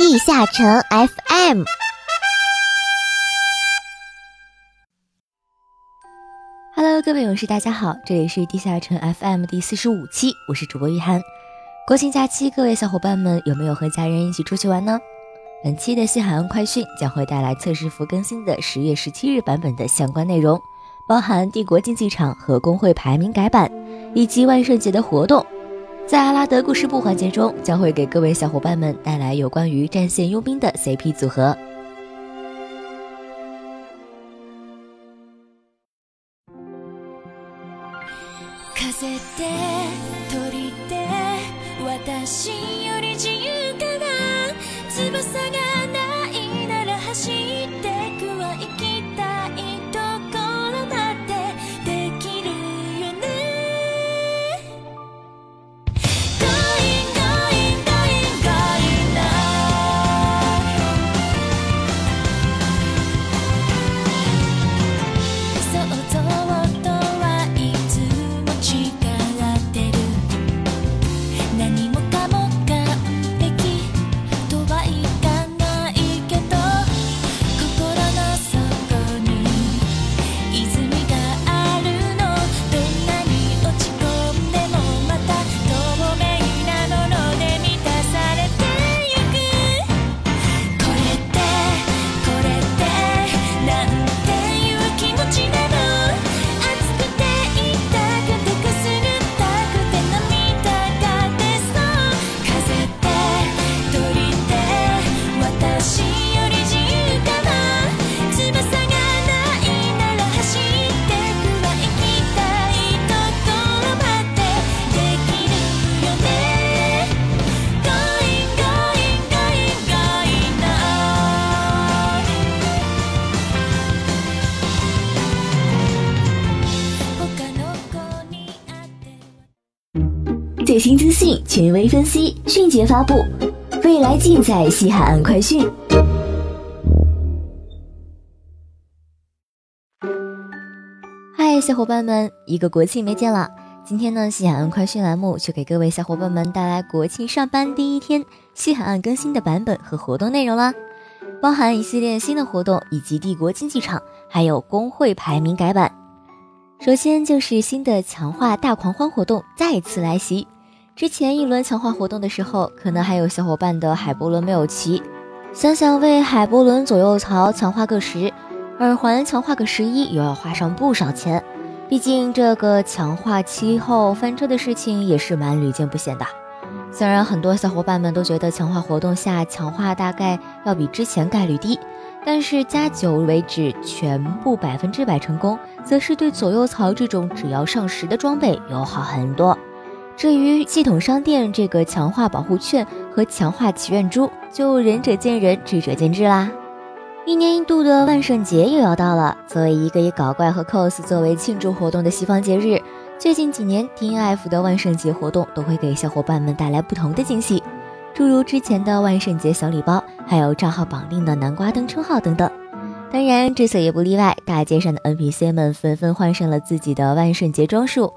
地下城 FM。Hello，各位勇士，大家好，这里是地下城 FM 第四十五期，我是主播玉涵。国庆假期，各位小伙伴们有没有和家人一起出去玩呢？本期的西海岸快讯将会带来测试服更新的十月十七日版本的相关内容，包含帝国竞技场和工会排名改版，以及万圣节的活动。在阿拉德故事部环节中，将会给各位小伙伴们带来有关于战线佣兵的 CP 组合。新资讯，权威分析，迅捷发布，未来尽在西海岸快讯。嗨，小伙伴们，一个国庆没见了。今天呢，西海岸快讯栏目就给各位小伙伴们带来国庆上班第一天西海岸更新的版本和活动内容啦，包含一系列新的活动，以及帝国竞技场，还有工会排名改版。首先就是新的强化大狂欢活动再次来袭。之前一轮强化活动的时候，可能还有小伙伴的海波轮没有齐，想想为海波轮左右槽强化个十，耳环强化个十一，又要花上不少钱。毕竟这个强化期后翻车的事情也是蛮屡见不鲜的。虽然很多小伙伴们都觉得强化活动下强化大概要比之前概率低，但是加九为止全部百分之百成功，则是对左右槽这种只要上十的装备友好很多。至于系统商店这个强化保护券和强化祈愿珠，就仁者见仁，智者见智啦。一年一度的万圣节又要到了，作为一个以搞怪和 cos 作为庆祝活动的西方节日，最近几年 DNF 的万圣节活动都会给小伙伴们带来不同的惊喜，诸如之前的万圣节小礼包，还有账号绑定的南瓜灯称号等等。当然，这次也不例外，大街上的 NPC 们纷纷换上了自己的万圣节装束。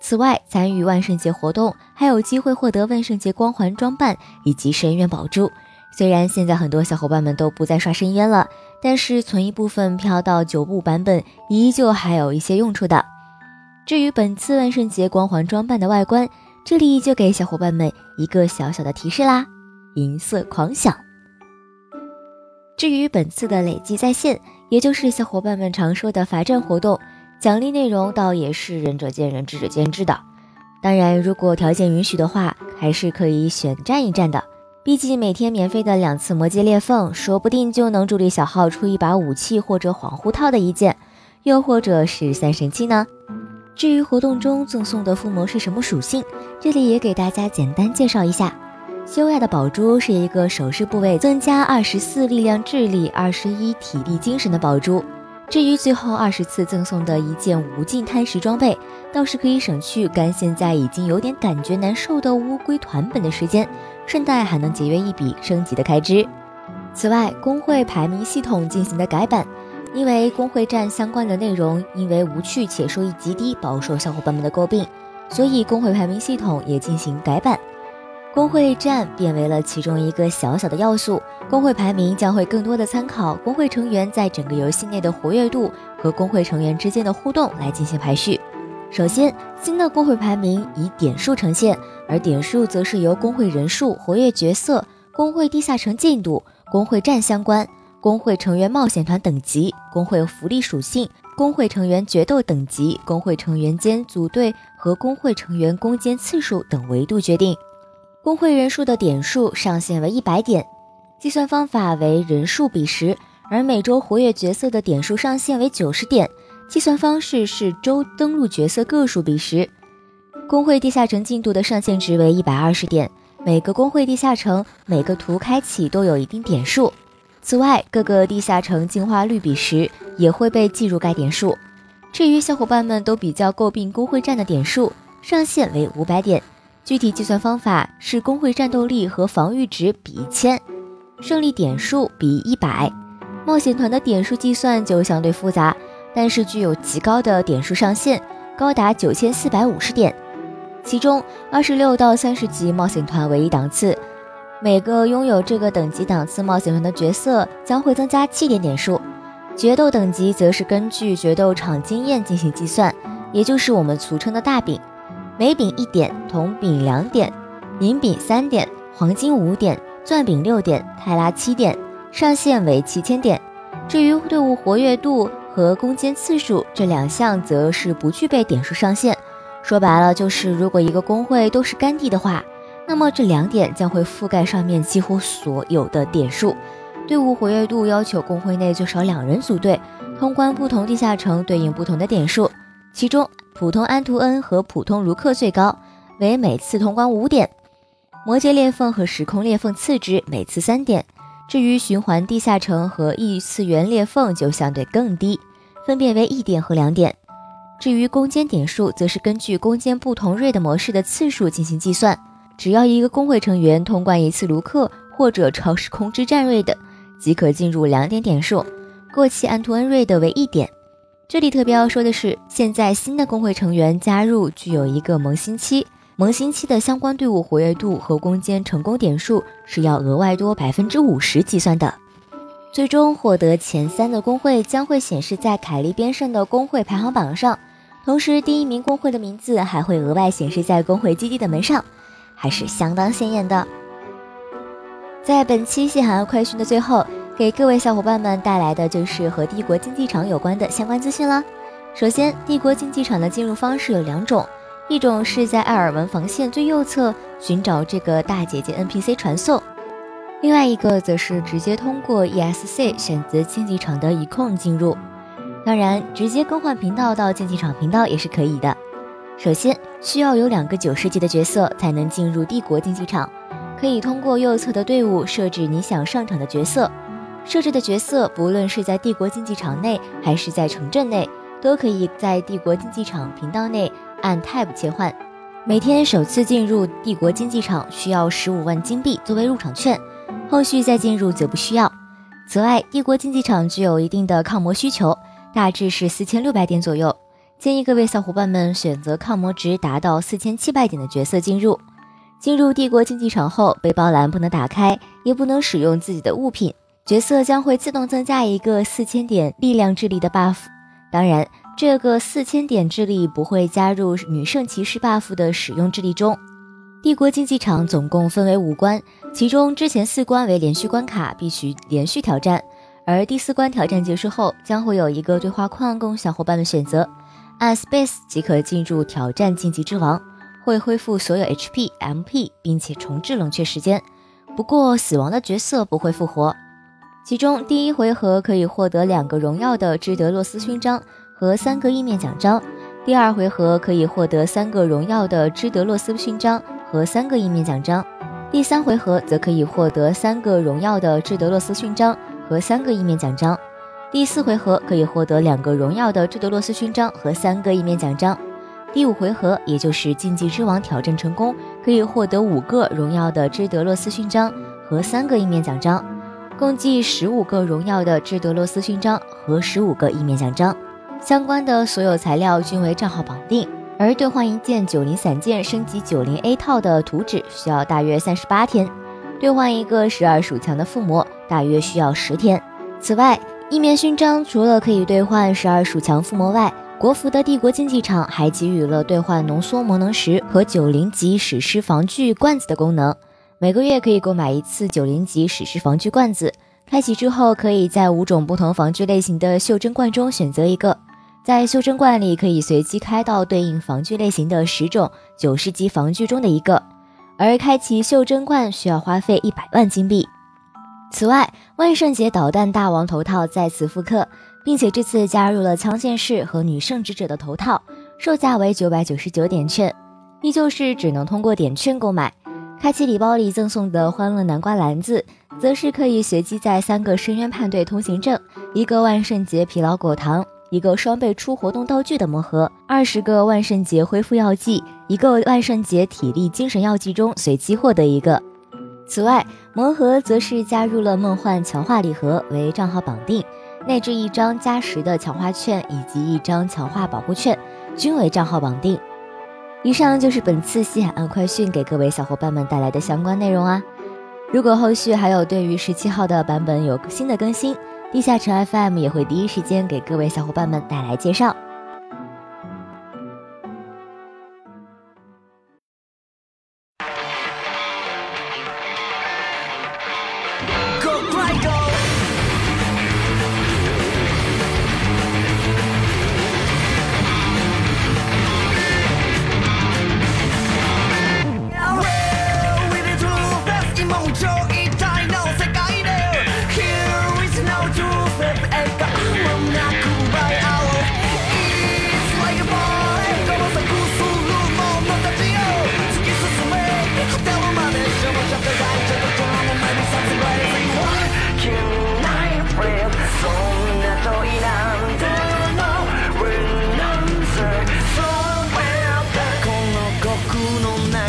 此外，参与万圣节活动还有机会获得万圣节光环装扮以及深渊宝珠。虽然现在很多小伙伴们都不再刷深渊了，但是存一部分飘到九部版本，依旧还有一些用处的。至于本次万圣节光环装扮的外观，这里就给小伙伴们一个小小的提示啦：银色狂想。至于本次的累计在线，也就是小伙伴们常说的罚站活动。奖励内容倒也是仁者见仁，智者见智的。当然，如果条件允许的话，还是可以选战一战的。毕竟每天免费的两次魔界裂缝，说不定就能助力小号出一把武器或者恍惚套的一件，又或者是三神器呢。至于活动中赠送的附魔是什么属性，这里也给大家简单介绍一下。修亚的宝珠是一个首饰部位增加二十四力量、智力、二十一体力、精神的宝珠。至于最后二十次赠送的一件无尽贪食装备，倒是可以省去干现在已经有点感觉难受的乌龟团本的时间，顺带还能节约一笔升级的开支。此外，工会排名系统进行的改版，因为工会战相关的内容因为无趣且收益极低，饱受小伙伴们的诟病，所以工会排名系统也进行改版。工会战变为了其中一个小小的要素。工会排名将会更多的参考工会成员在整个游戏内的活跃度和工会成员之间的互动来进行排序。首先，新的工会排名以点数呈现，而点数则是由工会人数、活跃角色、工会地下城进度、工会战相关、工会成员冒险团等级、工会福利属性、工会成员决斗等级、工会成员间组队和工会成员攻坚次数等维度决定。工会人数的点数上限为一百点，计算方法为人数比十，而每周活跃角色的点数上限为九十点，计算方式是周登录角色个数比十。工会地下城进度的上限值为一百二十点，每个工会地下城每个图开启都有一定点数。此外，各个地下城进化率比十也会被计入该点数。至于小伙伴们都比较诟病工会战的点数上限为五百点。具体计算方法是工会战斗力和防御值比一千，胜利点数比一百。冒险团的点数计算就相对复杂，但是具有极高的点数上限，高达九千四百五十点。其中二十六到三十级冒险团为一档次，每个拥有这个等级档次冒险团的角色将会增加七点点数。决斗等级则是根据决斗场经验进行计算，也就是我们俗称的大饼。每饼一点，铜饼两点，银饼三点，黄金五点，钻饼六点，泰拉七点，上限为七千点。至于队伍活跃度和攻坚次数这两项，则是不具备点数上限。说白了，就是如果一个工会都是干地的话，那么这两点将会覆盖上面几乎所有的点数。队伍活跃度要求工会内最少两人组队，通关不同地下城对应不同的点数，其中。普通安图恩和普通卢克最高，为每次通关五点；魔界裂缝和时空裂缝次之，每次三点。至于循环地下城和异次元裂缝就相对更低，分别为一点和两点。至于攻坚点数，则是根据攻坚不同瑞的模式的次数进行计算。只要一个工会成员通关一次卢克或者超时空之战瑞的，即可进入两点点数；过期安图恩瑞的为一点。这里特别要说的是，现在新的工会成员加入具有一个萌新期，萌新期的相关队伍活跃度和攻坚成功点数是要额外多百分之五十计算的。最终获得前三的工会将会显示在凯利边上的工会排行榜上，同时第一名工会的名字还会额外显示在工会基地的门上，还是相当显眼的。在本期西海岸快讯的最后。给各位小伙伴们带来的就是和帝国竞技场有关的相关资讯了。首先，帝国竞技场的进入方式有两种，一种是在艾尔文防线最右侧寻找这个大姐姐 NPC 传送，另外一个则是直接通过 ESC 选择竞技场的一控进入。当然，直接更换频道到竞技场频道也是可以的。首先，需要有两个九十级的角色才能进入帝国竞技场，可以通过右侧的队伍设置你想上场的角色。设置的角色，不论是在帝国竞技场内还是在城镇内，都可以在帝国竞技场频道内按 Tab 切换。每天首次进入帝国竞技场需要十五万金币作为入场券，后续再进入则不需要。此外，帝国竞技场具有一定的抗魔需求，大致是四千六百点左右。建议各位小伙伴们选择抗魔值达到四千七百点的角色进入。进入帝国竞技场后，背包栏不能打开，也不能使用自己的物品。角色将会自动增加一个四千点力量智力的 buff，当然，这个四千点智力不会加入女圣骑士 buff 的使用智力中。帝国竞技场总共分为五关，其中之前四关为连续关卡，必须连续挑战，而第四关挑战结束后，将会有一个对话框供小伙伴们选择，按 space 即可进入挑战晋级之王，会恢复所有 HP、MP，并且重置冷却时间。不过，死亡的角色不会复活。其中第一回合可以获得两个荣耀的芝德洛斯勋章和三个意面奖章，第二回合可以获得三个荣耀的芝德洛斯勋章和三个意面奖章，第三回合则可以获得三个荣耀的芝德洛斯勋章和三个意面奖章，第四回合可以获得两个荣耀的芝德洛斯勋章和三个意面奖章，第五回合也就是竞技之王挑战成功，可以获得五个荣耀的芝德洛斯勋章和三个意面奖章。共计十五个荣耀的智德洛斯勋章和十五个意面奖章，相关的所有材料均为账号绑定。而兑换一件九零散件升级九零 A 套的图纸需要大约三十八天，兑换一个十二属强的附魔大约需要十天。此外，一面勋章除了可以兑换十二属强附魔外，国服的帝国竞技场还给予了兑换浓缩魔能石和九零级史诗防具罐子的功能。每个月可以购买一次九零级史诗防具罐子，开启之后可以在五种不同防具类型的袖珍罐中选择一个。在袖珍罐里可以随机开到对应防具类型的十种九十级防具中的一个，而开启袖珍罐需要花费一百万金币。此外，万圣节导弹大王头套再次复刻，并且这次加入了枪剑士和女圣职者的头套，售价为九百九十九点券，依旧是只能通过点券购买。开启礼包里赠送的欢乐南瓜篮子，则是可以随机在三个深渊叛队通行证、一个万圣节疲劳果糖。一个双倍出活动道具的魔盒，二十个万圣节恢复药剂，一个万圣节体力精神药剂中随机获得一个。此外，魔盒则是加入了梦幻强化礼盒，为账号绑定，内置一张加十的强化券以及一张强化保护券，均为账号绑定。以上就是本次西海岸快讯给各位小伙伴们带来的相关内容啊！如果后续还有对于十七号的版本有新的更新，地下城 FM 也会第一时间给各位小伙伴们带来介绍。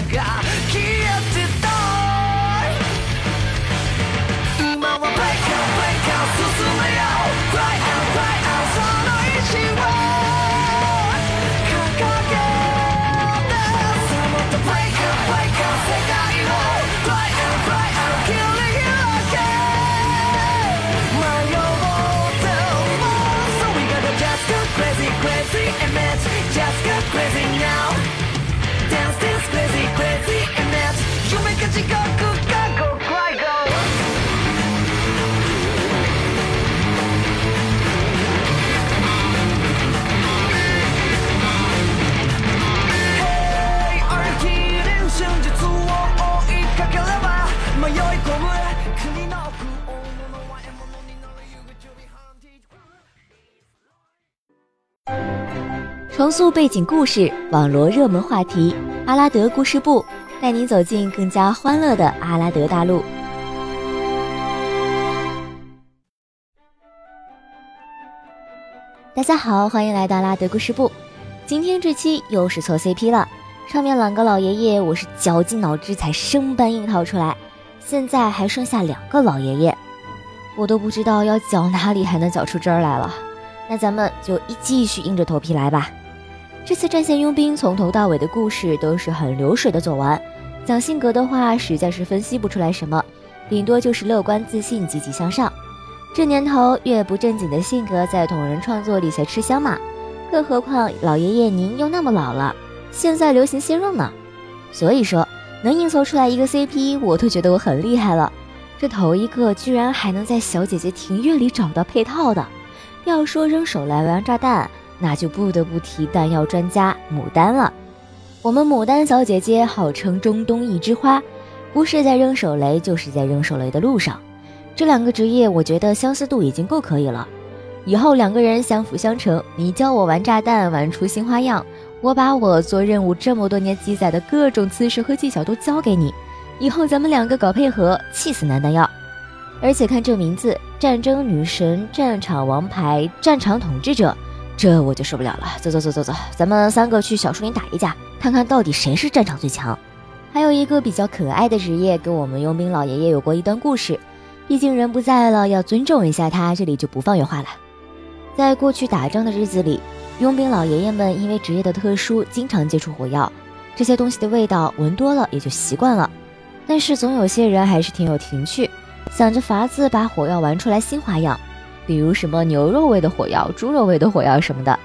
God. 重塑背景故事，网罗热门话题，阿拉德故事部带您走进更加欢乐的阿拉德大陆。大家好，欢迎来到阿拉德故事部。今天这期又是错 CP 了，上面两个老爷爷我是绞尽脑汁才生搬硬套出来，现在还剩下两个老爷爷，我都不知道要绞哪里还能绞出汁儿来了。那咱们就一继续硬着头皮来吧。这次战线佣兵从头到尾的故事都是很流水的走完，讲性格的话实在是分析不出来什么，顶多就是乐观自信、积极向上。这年头越不正经的性格在同人创作里才吃香嘛，更何况老爷爷您又那么老了，现在流行鲜肉呢，所以说能硬凑出来一个 CP，我都觉得我很厉害了。这头一个居然还能在小姐姐庭院里找到配套的，要说扔手雷玩炸弹。那就不得不提弹药专家牡丹了。我们牡丹小姐姐号称中东一枝花，不是在扔手雷，就是在扔手雷的路上。这两个职业，我觉得相似度已经够可以了。以后两个人相辅相成，你教我玩炸弹，玩出新花样；我把我做任务这么多年积攒的各种姿势和技巧都教给你。以后咱们两个搞配合，气死男弹药！而且看这名字：战争女神、战场王牌、战场统治者。这我就受不了了，走走走走走，咱们三个去小树林打一架，看看到底谁是战场最强。还有一个比较可爱的职业，跟我们佣兵老爷爷有过一段故事，毕竟人不在了，要尊重一下他，这里就不放原话了。在过去打仗的日子里，佣兵老爷爷们因为职业的特殊，经常接触火药，这些东西的味道闻多了也就习惯了。但是总有些人还是挺有情趣，想着法子把火药玩出来新花样，比如什么牛肉味的火药、猪肉味的火药什么的。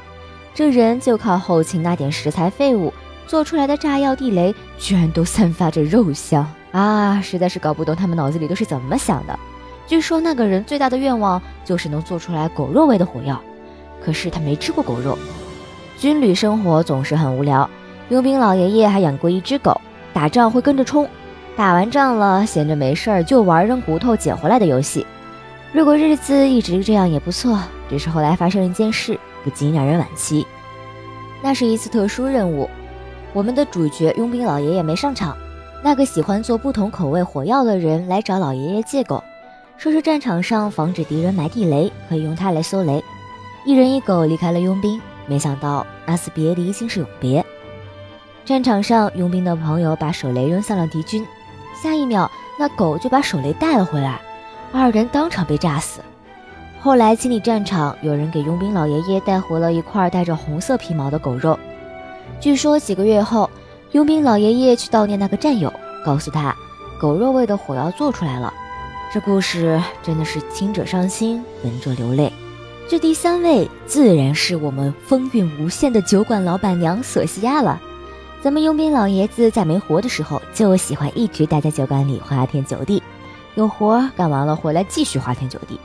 这人就靠后勤那点食材废物做出来的炸药地雷，居然都散发着肉香啊！实在是搞不懂他们脑子里都是怎么想的。据说那个人最大的愿望就是能做出来狗肉味的火药。可是他没吃过狗肉，军旅生活总是很无聊。佣兵老爷爷还养过一只狗，打仗会跟着冲，打完仗了闲着没事儿就玩扔骨头捡回来的游戏。如果日子一直这样也不错，只是后来发生一件事，不禁让人惋惜。那是一次特殊任务，我们的主角佣兵老爷爷没上场，那个喜欢做不同口味火药的人来找老爷爷借狗，说是战场上防止敌人埋地雷，可以用它来搜雷。一人一狗离开了佣兵，没想到那次别离竟是永别。战场上，佣兵的朋友把手雷扔向了敌军，下一秒那狗就把手雷带了回来，二人当场被炸死。后来清理战场，有人给佣兵老爷爷带回了一块带着红色皮毛的狗肉。据说几个月后，佣兵老爷爷去悼念那个战友，告诉他，狗肉味的火药做出来了。这故事真的是听者伤心，闻者流泪。这第三位自然是我们风韵无限的酒馆老板娘索西亚了。咱们佣兵老爷子在没活的时候就喜欢一直待在酒馆里花天酒地，有活干完了回来继续花天酒地，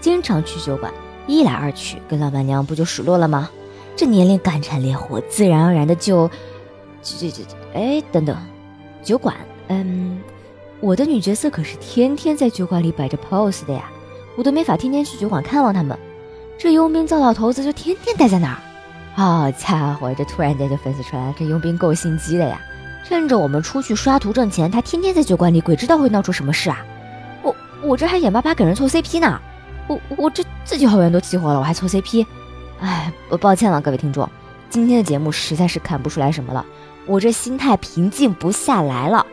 经常去酒馆，一来二去跟老板娘不就熟络了吗？这年龄干柴烈火，自然而然的就……这这这……哎，等等，酒馆……嗯，我的女角色可是天天在酒馆里摆着 pose 的呀，我都没法天天去酒馆看望他们。这佣兵糟老头子就天天待在那儿，好家伙，这突然间就分析出来，这佣兵够心机的呀！趁着我们出去刷图挣钱，他天天在酒馆里，鬼知道会闹出什么事啊！我这还眼巴巴给人凑 CP 呢，我我这自己好友都激活了，我还凑 CP，哎，我抱歉了各位听众，今天的节目实在是看不出来什么了，我这心态平静不下来了，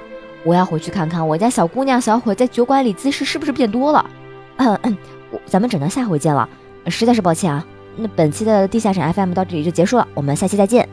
我要回去看看我家小姑娘小伙在酒馆里姿势是不是变多了，嗯嗯，咱们只能下回见了。实在是抱歉啊，那本期的地下城 FM 到这里就结束了，我们下期再见。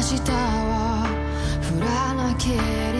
は降らなければ